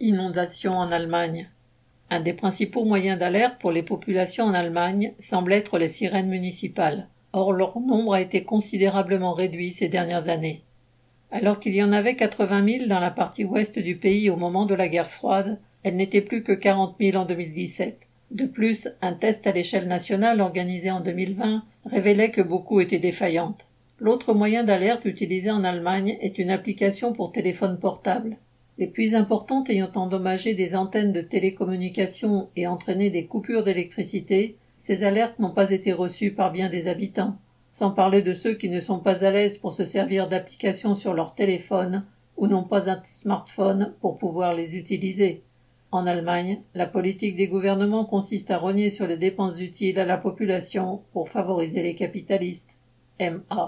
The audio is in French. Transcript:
Inondations en Allemagne. Un des principaux moyens d'alerte pour les populations en Allemagne semble être les sirènes municipales. Or, leur nombre a été considérablement réduit ces dernières années. Alors qu'il y en avait 80 000 dans la partie ouest du pays au moment de la guerre froide, elles n'étaient plus que 40 000 en 2017. De plus, un test à l'échelle nationale organisé en 2020 révélait que beaucoup étaient défaillantes. L'autre moyen d'alerte utilisé en Allemagne est une application pour téléphone portable. Les pluies importantes ayant endommagé des antennes de télécommunications et entraîné des coupures d'électricité, ces alertes n'ont pas été reçues par bien des habitants, sans parler de ceux qui ne sont pas à l'aise pour se servir d'applications sur leur téléphone ou n'ont pas un smartphone pour pouvoir les utiliser. En Allemagne, la politique des gouvernements consiste à rogner sur les dépenses utiles à la population pour favoriser les capitalistes. MA